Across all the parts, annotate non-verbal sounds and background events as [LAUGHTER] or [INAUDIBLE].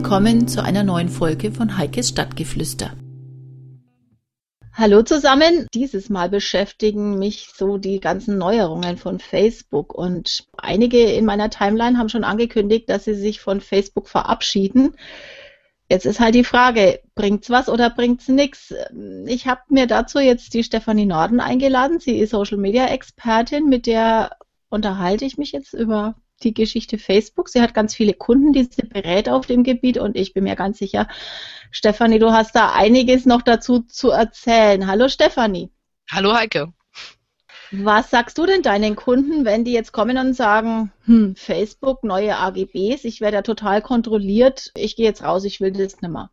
Willkommen zu einer neuen Folge von Heikes Stadtgeflüster. Hallo zusammen. Dieses Mal beschäftigen mich so die ganzen Neuerungen von Facebook und einige in meiner Timeline haben schon angekündigt, dass sie sich von Facebook verabschieden. Jetzt ist halt die Frage, bringt's was oder bringt's nichts? Ich habe mir dazu jetzt die Stefanie Norden eingeladen. Sie ist Social Media Expertin, mit der unterhalte ich mich jetzt über die Geschichte Facebook. Sie hat ganz viele Kunden, die sie berät auf dem Gebiet und ich bin mir ganz sicher, Stefanie, du hast da einiges noch dazu zu erzählen. Hallo Stefanie. Hallo Heike. Was sagst du denn deinen Kunden, wenn die jetzt kommen und sagen, hm, Facebook, neue AGBs, ich werde ja total kontrolliert, ich gehe jetzt raus, ich will das nicht mehr?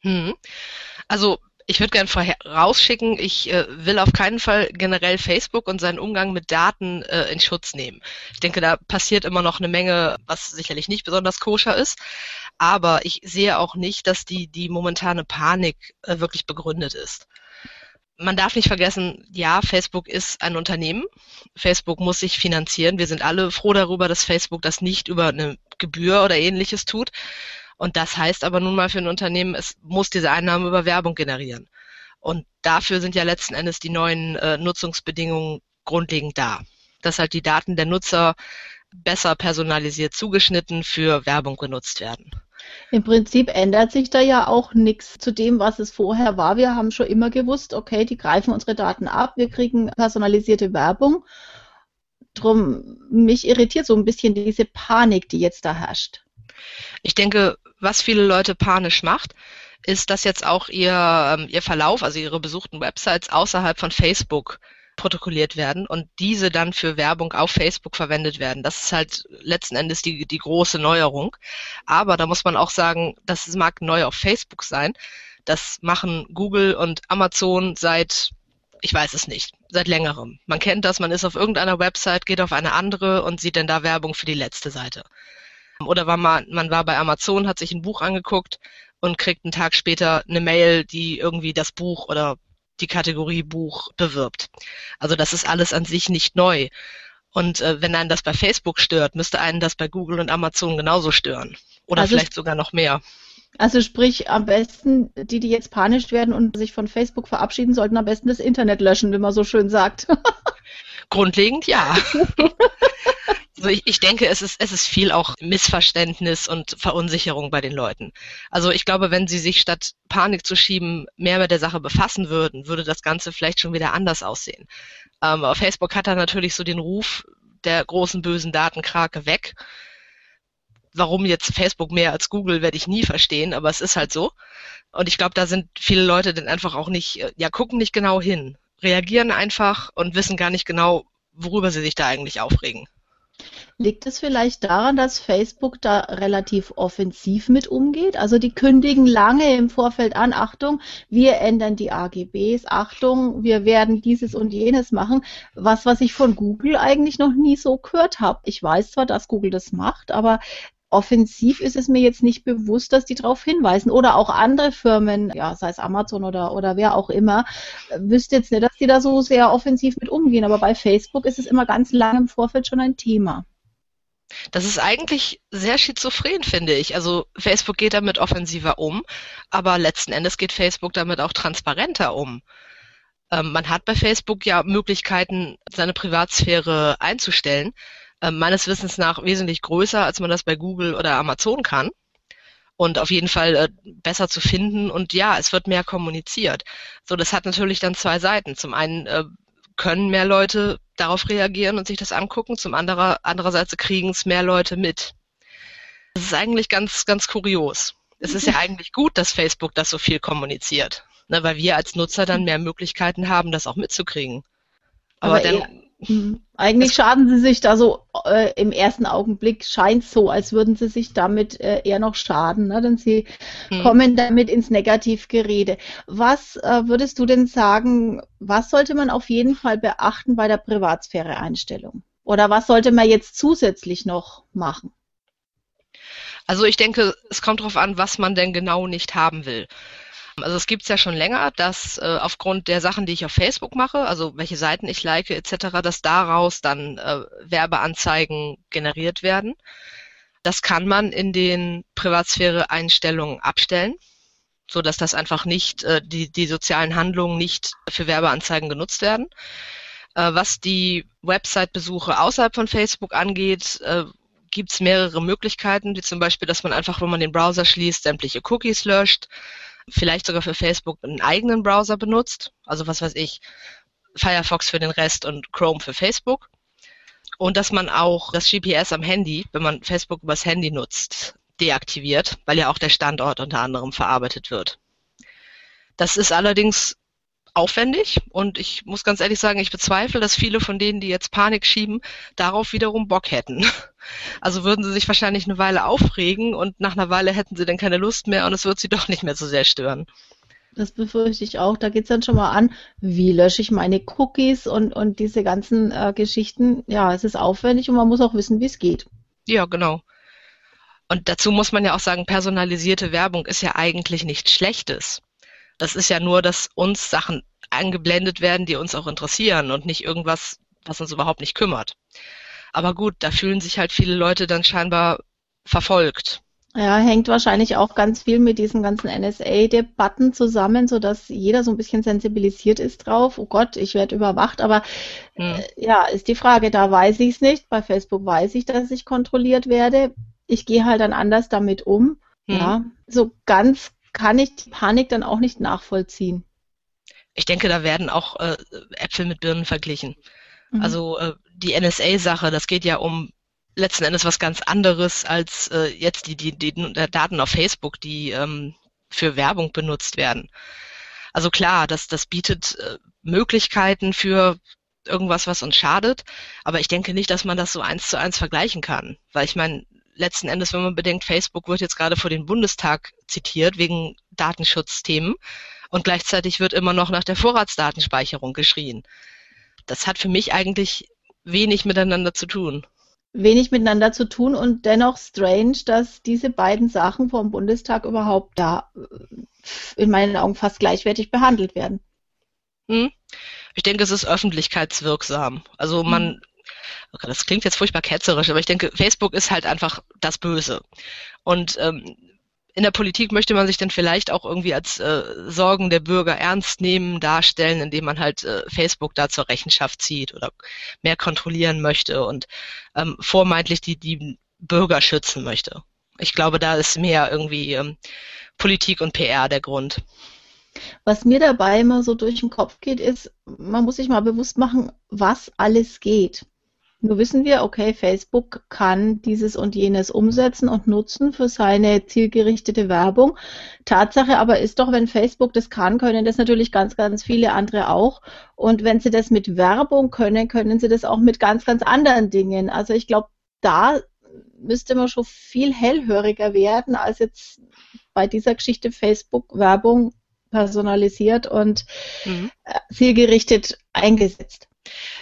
Hm. Also ich würde gerne vorausschicken, ich äh, will auf keinen Fall generell Facebook und seinen Umgang mit Daten äh, in Schutz nehmen. Ich denke, da passiert immer noch eine Menge, was sicherlich nicht besonders koscher ist. Aber ich sehe auch nicht, dass die, die momentane Panik äh, wirklich begründet ist. Man darf nicht vergessen, ja, Facebook ist ein Unternehmen. Facebook muss sich finanzieren. Wir sind alle froh darüber, dass Facebook das nicht über eine Gebühr oder ähnliches tut. Und das heißt aber nun mal für ein Unternehmen, es muss diese Einnahmen über Werbung generieren. Und dafür sind ja letzten Endes die neuen äh, Nutzungsbedingungen grundlegend da. Dass halt die Daten der Nutzer besser personalisiert zugeschnitten für Werbung genutzt werden. Im Prinzip ändert sich da ja auch nichts zu dem, was es vorher war. Wir haben schon immer gewusst, okay, die greifen unsere Daten ab, wir kriegen personalisierte Werbung. Drum, mich irritiert so ein bisschen diese Panik, die jetzt da herrscht. Ich denke, was viele Leute panisch macht, ist, dass jetzt auch ihr, ähm, ihr Verlauf, also ihre besuchten Websites außerhalb von Facebook protokolliert werden und diese dann für Werbung auf Facebook verwendet werden. Das ist halt letzten Endes die, die große Neuerung. Aber da muss man auch sagen, das mag neu auf Facebook sein. Das machen Google und Amazon seit, ich weiß es nicht, seit längerem. Man kennt das, man ist auf irgendeiner Website, geht auf eine andere und sieht dann da Werbung für die letzte Seite. Oder war man, man war bei Amazon, hat sich ein Buch angeguckt und kriegt einen Tag später eine Mail, die irgendwie das Buch oder die Kategorie Buch bewirbt. Also das ist alles an sich nicht neu. Und äh, wenn einen das bei Facebook stört, müsste einen das bei Google und Amazon genauso stören. Oder also vielleicht sogar noch mehr. Also sprich, am besten, die, die jetzt panisch werden und sich von Facebook verabschieden, sollten am besten das Internet löschen, wie man so schön sagt. [LAUGHS] Grundlegend ja. [LAUGHS] Also ich, ich denke, es ist, es ist viel auch Missverständnis und Verunsicherung bei den Leuten. Also ich glaube, wenn sie sich statt Panik zu schieben mehr mit der Sache befassen würden, würde das Ganze vielleicht schon wieder anders aussehen. Ähm, auf Facebook hat er natürlich so den Ruf der großen bösen Datenkrake weg. Warum jetzt Facebook mehr als Google, werde ich nie verstehen, aber es ist halt so. Und ich glaube, da sind viele Leute dann einfach auch nicht, ja, gucken nicht genau hin, reagieren einfach und wissen gar nicht genau, worüber sie sich da eigentlich aufregen. Liegt es vielleicht daran, dass Facebook da relativ offensiv mit umgeht? Also die kündigen lange im Vorfeld an, Achtung, wir ändern die AGBs, Achtung, wir werden dieses und jenes machen. Was, was ich von Google eigentlich noch nie so gehört habe. Ich weiß zwar, dass Google das macht, aber offensiv ist es mir jetzt nicht bewusst, dass die darauf hinweisen. Oder auch andere Firmen, ja, sei es Amazon oder, oder wer auch immer, wüsste jetzt nicht, dass die da so sehr offensiv mit umgehen. Aber bei Facebook ist es immer ganz lange im Vorfeld schon ein Thema. Das ist eigentlich sehr schizophren, finde ich. Also Facebook geht damit offensiver um, aber letzten Endes geht Facebook damit auch transparenter um. Ähm, man hat bei Facebook ja Möglichkeiten, seine Privatsphäre einzustellen äh, meines Wissens nach wesentlich größer, als man das bei Google oder Amazon kann. Und auf jeden Fall äh, besser zu finden. Und ja, es wird mehr kommuniziert. So, das hat natürlich dann zwei Seiten. Zum einen äh, können mehr Leute darauf reagieren und sich das angucken, zum anderen andererseits kriegen es mehr Leute mit. Das ist eigentlich ganz, ganz kurios. Es ist ja [LAUGHS] eigentlich gut, dass Facebook das so viel kommuniziert, ne, weil wir als Nutzer dann mehr Möglichkeiten haben, das auch mitzukriegen. Aber, Aber dann, Mhm. Eigentlich schaden sie sich da so äh, im ersten Augenblick scheint so, als würden sie sich damit äh, eher noch schaden, ne? denn sie mhm. kommen damit ins Negativgerede. Was äh, würdest du denn sagen, was sollte man auf jeden Fall beachten bei der Privatsphäre-Einstellung? Oder was sollte man jetzt zusätzlich noch machen? Also ich denke, es kommt darauf an, was man denn genau nicht haben will. Also es gibt es ja schon länger, dass äh, aufgrund der Sachen, die ich auf Facebook mache, also welche Seiten ich like etc., dass daraus dann äh, Werbeanzeigen generiert werden. Das kann man in den Privatsphäre-Einstellungen abstellen, so dass das einfach nicht, äh, die, die sozialen Handlungen nicht für Werbeanzeigen genutzt werden. Äh, was die Website-Besuche außerhalb von Facebook angeht, äh, gibt es mehrere Möglichkeiten, wie zum Beispiel, dass man einfach, wenn man den Browser schließt, sämtliche Cookies löscht, vielleicht sogar für Facebook einen eigenen Browser benutzt, also was weiß ich, Firefox für den Rest und Chrome für Facebook. Und dass man auch das GPS am Handy, wenn man Facebook übers Handy nutzt, deaktiviert, weil ja auch der Standort unter anderem verarbeitet wird. Das ist allerdings aufwendig und ich muss ganz ehrlich sagen, ich bezweifle, dass viele von denen, die jetzt Panik schieben, darauf wiederum Bock hätten. [LAUGHS] Also würden sie sich wahrscheinlich eine Weile aufregen und nach einer Weile hätten sie dann keine Lust mehr und es wird sie doch nicht mehr so sehr stören. Das befürchte ich auch. Da geht es dann schon mal an, wie lösche ich meine Cookies und, und diese ganzen äh, Geschichten. Ja, es ist aufwendig und man muss auch wissen, wie es geht. Ja, genau. Und dazu muss man ja auch sagen, personalisierte Werbung ist ja eigentlich nichts Schlechtes. Das ist ja nur, dass uns Sachen eingeblendet werden, die uns auch interessieren und nicht irgendwas, was uns überhaupt nicht kümmert. Aber gut, da fühlen sich halt viele Leute dann scheinbar verfolgt. Ja, hängt wahrscheinlich auch ganz viel mit diesen ganzen NSA-Debatten zusammen, so dass jeder so ein bisschen sensibilisiert ist drauf. Oh Gott, ich werde überwacht, aber hm. äh, ja, ist die Frage, da weiß ich es nicht. Bei Facebook weiß ich, dass ich kontrolliert werde. Ich gehe halt dann anders damit um. Hm. Ja, so ganz kann ich die Panik dann auch nicht nachvollziehen. Ich denke, da werden auch äh, Äpfel mit Birnen verglichen. Mhm. Also äh, die NSA-Sache, das geht ja um letzten Endes was ganz anderes als äh, jetzt die, die, die Daten auf Facebook, die ähm, für Werbung benutzt werden. Also klar, das, das bietet äh, Möglichkeiten für irgendwas, was uns schadet, aber ich denke nicht, dass man das so eins zu eins vergleichen kann. Weil ich meine, letzten Endes, wenn man bedenkt, Facebook wird jetzt gerade vor den Bundestag zitiert wegen Datenschutzthemen und gleichzeitig wird immer noch nach der Vorratsdatenspeicherung geschrien. Das hat für mich eigentlich wenig miteinander zu tun. Wenig miteinander zu tun und dennoch strange, dass diese beiden Sachen vom Bundestag überhaupt da äh, in meinen Augen fast gleichwertig behandelt werden. Hm. Ich denke, es ist öffentlichkeitswirksam. Also man hm das klingt jetzt furchtbar ketzerisch, aber ich denke, Facebook ist halt einfach das Böse. Und ähm, in der Politik möchte man sich dann vielleicht auch irgendwie als äh, Sorgen der Bürger ernst nehmen, darstellen, indem man halt äh, Facebook da zur Rechenschaft zieht oder mehr kontrollieren möchte und ähm, vormeintlich die, die Bürger schützen möchte. Ich glaube, da ist mehr irgendwie ähm, Politik und PR der Grund. Was mir dabei immer so durch den Kopf geht, ist, man muss sich mal bewusst machen, was alles geht. Nur wissen wir, okay, Facebook kann dieses und jenes umsetzen und nutzen für seine zielgerichtete Werbung. Tatsache aber ist doch, wenn Facebook das kann, können das natürlich ganz, ganz viele andere auch. Und wenn sie das mit Werbung können, können sie das auch mit ganz, ganz anderen Dingen. Also ich glaube, da müsste man schon viel hellhöriger werden als jetzt bei dieser Geschichte Facebook-Werbung personalisiert und mhm. Äh, zielgerichtet eingesetzt.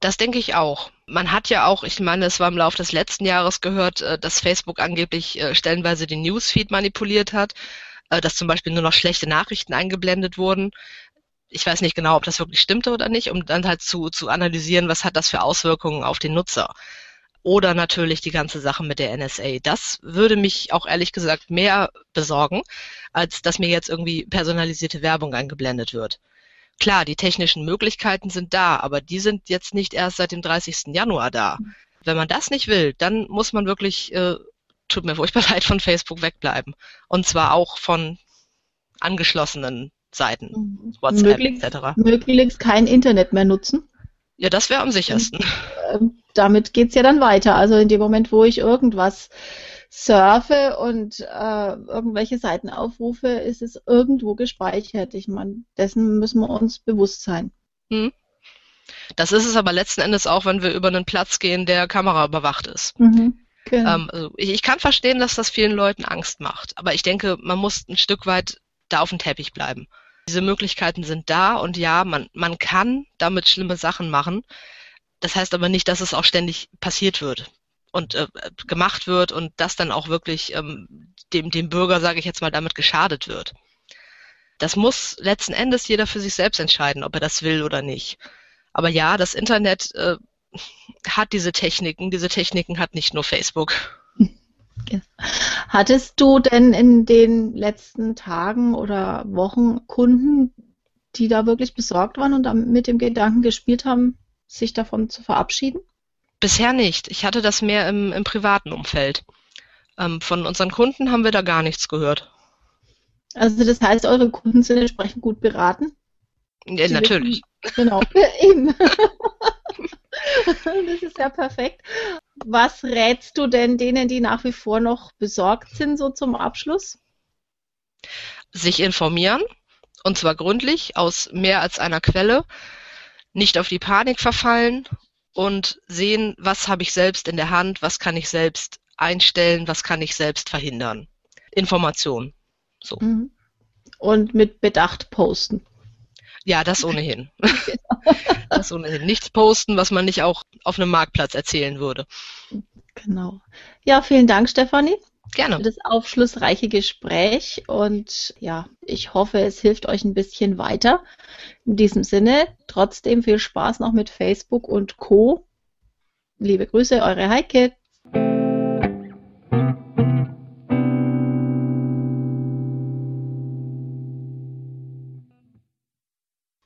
Das denke ich auch. Man hat ja auch, ich meine, es war im Laufe des letzten Jahres gehört, äh, dass Facebook angeblich äh, stellenweise den Newsfeed manipuliert hat, äh, dass zum Beispiel nur noch schlechte Nachrichten eingeblendet wurden. Ich weiß nicht genau, ob das wirklich stimmte oder nicht, um dann halt zu, zu analysieren, was hat das für Auswirkungen auf den Nutzer. Oder natürlich die ganze Sache mit der NSA. Das würde mich auch ehrlich gesagt mehr besorgen, als dass mir jetzt irgendwie personalisierte Werbung eingeblendet wird. Klar, die technischen Möglichkeiten sind da, aber die sind jetzt nicht erst seit dem 30. Januar da. Wenn man das nicht will, dann muss man wirklich, äh, tut mir furchtbar [LAUGHS] leid, von Facebook wegbleiben. Und zwar auch von angeschlossenen Seiten, mhm. WhatsApp möglichst, etc. Möglichst kein Internet mehr nutzen. Ja, das wäre am sichersten. Und, äh, damit geht's ja dann weiter. Also in dem Moment, wo ich irgendwas surfe und äh, irgendwelche Seiten aufrufe, ist es irgendwo gespeichert. Ich meine, dessen müssen wir uns bewusst sein. Hm. Das ist es aber letzten Endes auch, wenn wir über einen Platz gehen, der Kamera überwacht ist. Mhm. Genau. Ähm, also ich, ich, kann verstehen, dass das vielen Leuten Angst macht, aber ich denke, man muss ein Stück weit da auf dem Teppich bleiben. Diese Möglichkeiten sind da und ja, man, man kann damit schlimme Sachen machen. Das heißt aber nicht, dass es auch ständig passiert wird und äh, gemacht wird und das dann auch wirklich ähm, dem, dem Bürger, sage ich jetzt mal, damit geschadet wird. Das muss letzten Endes jeder für sich selbst entscheiden, ob er das will oder nicht. Aber ja, das Internet äh, [LAUGHS] hat diese Techniken. Diese Techniken hat nicht nur Facebook. Hattest du denn in den letzten Tagen oder Wochen Kunden, die da wirklich besorgt waren und mit dem Gedanken gespielt haben, sich davon zu verabschieden? Bisher nicht. Ich hatte das mehr im, im privaten Umfeld. Ähm, von unseren Kunden haben wir da gar nichts gehört. Also das heißt, eure Kunden sind entsprechend gut beraten? Ja, natürlich. Wissen, genau, [LAUGHS] [LAUGHS] eben. [LAUGHS] das ist ja perfekt. Was rätst du denn denen, die nach wie vor noch besorgt sind, so zum Abschluss? Sich informieren, und zwar gründlich, aus mehr als einer Quelle, nicht auf die Panik verfallen und sehen, was habe ich selbst in der Hand, was kann ich selbst einstellen, was kann ich selbst verhindern. Information. So. Mhm. Und mit Bedacht posten. Ja, das ohnehin. [LAUGHS] [LAUGHS] das ohnehin. Nichts posten, was man nicht auch auf einem Marktplatz erzählen würde. Genau. Ja, vielen Dank, Stefanie. Gerne. Für das aufschlussreiche Gespräch und ja, ich hoffe, es hilft euch ein bisschen weiter. In diesem Sinne, trotzdem viel Spaß noch mit Facebook und Co. Liebe Grüße, eure Heike.